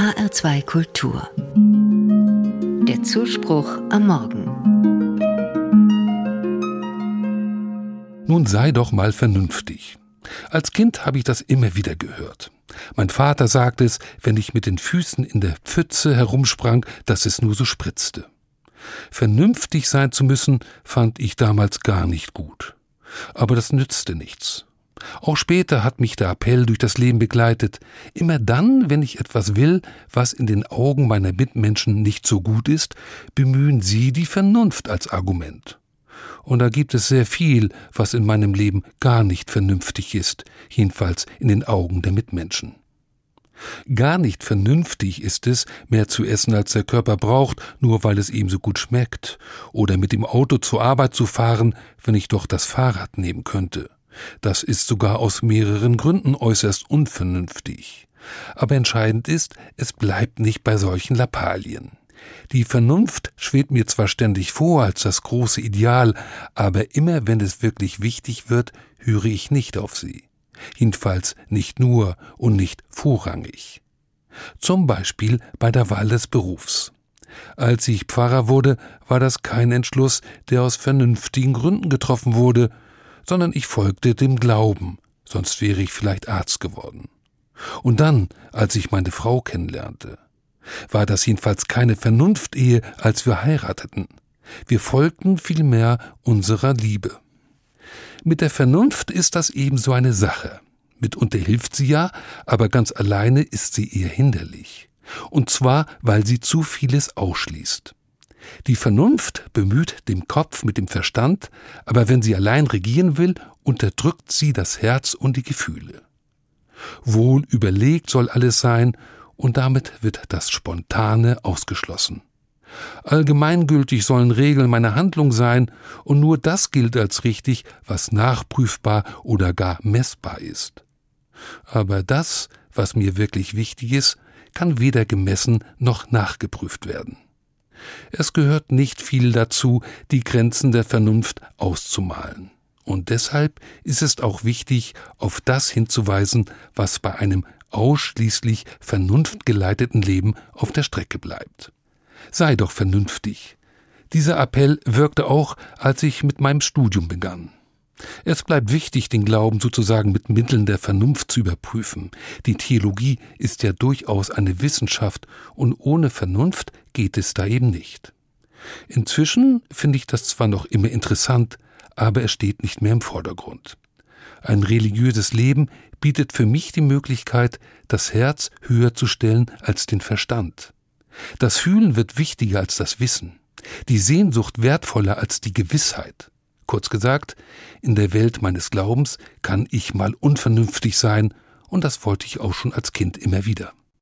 HR2 Kultur. Der Zuspruch am Morgen. Nun sei doch mal vernünftig. Als Kind habe ich das immer wieder gehört. Mein Vater sagte es, wenn ich mit den Füßen in der Pfütze herumsprang, dass es nur so spritzte. Vernünftig sein zu müssen, fand ich damals gar nicht gut. Aber das nützte nichts. Auch später hat mich der Appell durch das Leben begleitet. Immer dann, wenn ich etwas will, was in den Augen meiner Mitmenschen nicht so gut ist, bemühen sie die Vernunft als Argument. Und da gibt es sehr viel, was in meinem Leben gar nicht vernünftig ist, jedenfalls in den Augen der Mitmenschen. Gar nicht vernünftig ist es, mehr zu essen, als der Körper braucht, nur weil es ihm so gut schmeckt, oder mit dem Auto zur Arbeit zu fahren, wenn ich doch das Fahrrad nehmen könnte. Das ist sogar aus mehreren Gründen äußerst unvernünftig. Aber entscheidend ist, es bleibt nicht bei solchen Lappalien. Die Vernunft schwebt mir zwar ständig vor als das große Ideal, aber immer wenn es wirklich wichtig wird, höre ich nicht auf sie. Jedenfalls nicht nur und nicht vorrangig. Zum Beispiel bei der Wahl des Berufs. Als ich Pfarrer wurde, war das kein Entschluss, der aus vernünftigen Gründen getroffen wurde, sondern ich folgte dem Glauben, sonst wäre ich vielleicht Arzt geworden. Und dann, als ich meine Frau kennenlernte, war das jedenfalls keine Vernunftehe, als wir heirateten. Wir folgten vielmehr unserer Liebe. Mit der Vernunft ist das ebenso eine Sache. Mitunter hilft sie ja, aber ganz alleine ist sie eher hinderlich. Und zwar, weil sie zu vieles ausschließt. Die Vernunft bemüht den Kopf mit dem Verstand, aber wenn sie allein regieren will, unterdrückt sie das Herz und die Gefühle. Wohl überlegt soll alles sein, und damit wird das Spontane ausgeschlossen. Allgemeingültig sollen Regeln meiner Handlung sein, und nur das gilt als richtig, was nachprüfbar oder gar messbar ist. Aber das, was mir wirklich wichtig ist, kann weder gemessen noch nachgeprüft werden. Es gehört nicht viel dazu, die Grenzen der Vernunft auszumalen. Und deshalb ist es auch wichtig, auf das hinzuweisen, was bei einem ausschließlich vernunftgeleiteten Leben auf der Strecke bleibt. Sei doch vernünftig. Dieser Appell wirkte auch, als ich mit meinem Studium begann. Es bleibt wichtig, den Glauben sozusagen mit Mitteln der Vernunft zu überprüfen. Die Theologie ist ja durchaus eine Wissenschaft und ohne Vernunft geht es da eben nicht. Inzwischen finde ich das zwar noch immer interessant, aber es steht nicht mehr im Vordergrund. Ein religiöses Leben bietet für mich die Möglichkeit, das Herz höher zu stellen als den Verstand. Das Fühlen wird wichtiger als das Wissen, die Sehnsucht wertvoller als die Gewissheit. Kurz gesagt, in der Welt meines Glaubens kann ich mal unvernünftig sein, und das wollte ich auch schon als Kind immer wieder.